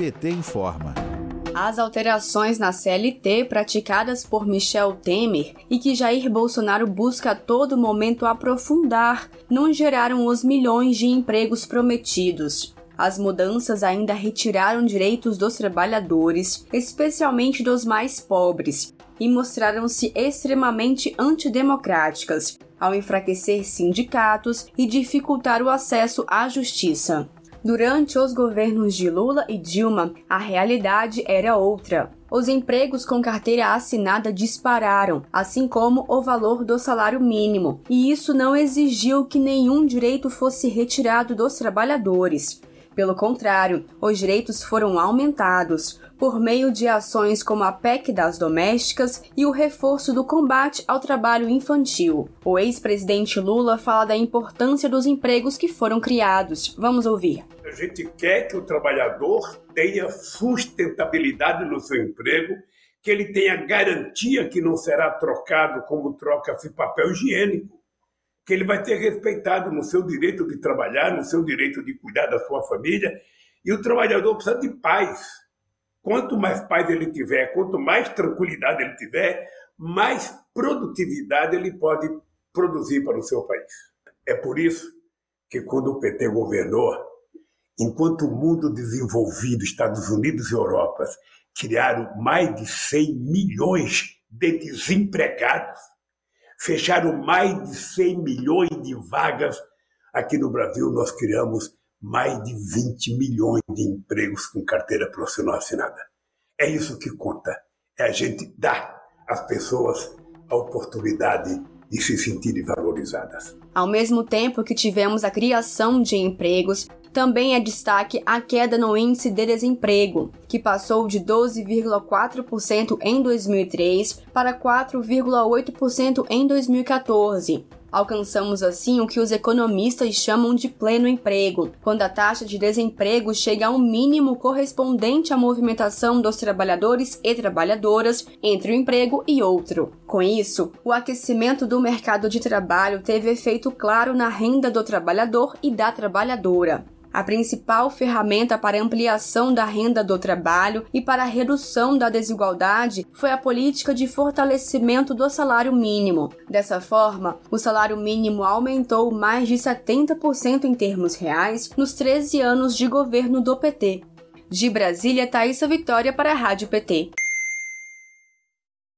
PT informa. As alterações na CLT praticadas por Michel Temer e que Jair Bolsonaro busca a todo momento aprofundar não geraram os milhões de empregos prometidos. As mudanças ainda retiraram direitos dos trabalhadores, especialmente dos mais pobres, e mostraram-se extremamente antidemocráticas, ao enfraquecer sindicatos e dificultar o acesso à justiça. Durante os governos de Lula e Dilma, a realidade era outra. Os empregos com carteira assinada dispararam, assim como o valor do salário mínimo, e isso não exigiu que nenhum direito fosse retirado dos trabalhadores. Pelo contrário, os direitos foram aumentados por meio de ações como a PEC das domésticas e o reforço do combate ao trabalho infantil. O ex-presidente Lula fala da importância dos empregos que foram criados. Vamos ouvir. A gente quer que o trabalhador tenha sustentabilidade no seu emprego, que ele tenha garantia que não será trocado como troca-se papel higiênico que ele vai ter respeitado no seu direito de trabalhar, no seu direito de cuidar da sua família. E o trabalhador precisa de paz. Quanto mais paz ele tiver, quanto mais tranquilidade ele tiver, mais produtividade ele pode produzir para o seu país. É por isso que quando o PT governou, enquanto o mundo desenvolvido, Estados Unidos e Europa, criaram mais de 100 milhões de desempregados, fecharam mais de 100 milhões de vagas. Aqui no Brasil, nós criamos mais de 20 milhões de empregos com carteira profissional assinada. É isso que conta. É a gente dar às pessoas a oportunidade de se sentirem valorizadas. Ao mesmo tempo que tivemos a criação de empregos, também é destaque a queda no índice de desemprego, que passou de 12,4% em 2003 para 4,8% em 2014. Alcançamos assim o que os economistas chamam de pleno emprego, quando a taxa de desemprego chega a um mínimo correspondente à movimentação dos trabalhadores e trabalhadoras entre um emprego e outro. Com isso, o aquecimento do mercado de trabalho teve efeito claro na renda do trabalhador e da trabalhadora. A principal ferramenta para ampliação da renda do trabalho e para a redução da desigualdade foi a política de fortalecimento do salário mínimo. Dessa forma, o salário mínimo aumentou mais de 70% em termos reais nos 13 anos de governo do PT. De Brasília, Thaisa Vitória para a Rádio PT.